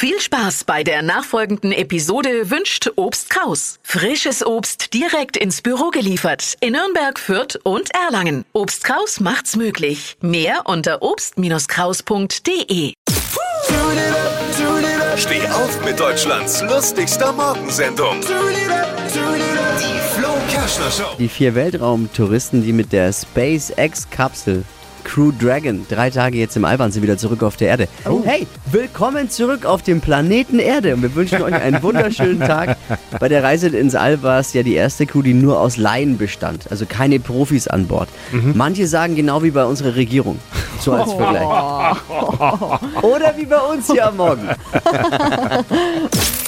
Viel Spaß bei der nachfolgenden Episode wünscht Obst Kraus. Frisches Obst direkt ins Büro geliefert in Nürnberg, Fürth und Erlangen. Obst Kraus macht's möglich. Mehr unter obst-kraus.de. Steh auf mit Deutschlands lustigster Morgensendung. Die Flo Show. Die vier Weltraumtouristen, die mit der SpaceX-Kapsel Crew Dragon drei Tage jetzt im All waren, sind wieder zurück auf der Erde. Hey, willkommen zurück auf dem Planeten Erde und wir wünschen euch einen wunderschönen Tag. Bei der Reise ins All war es ja die erste Crew, die nur aus Laien bestand, also keine Profis an Bord. Manche sagen genau wie bei unserer Regierung, so als Vergleich. Oder wie bei uns hier am Morgen.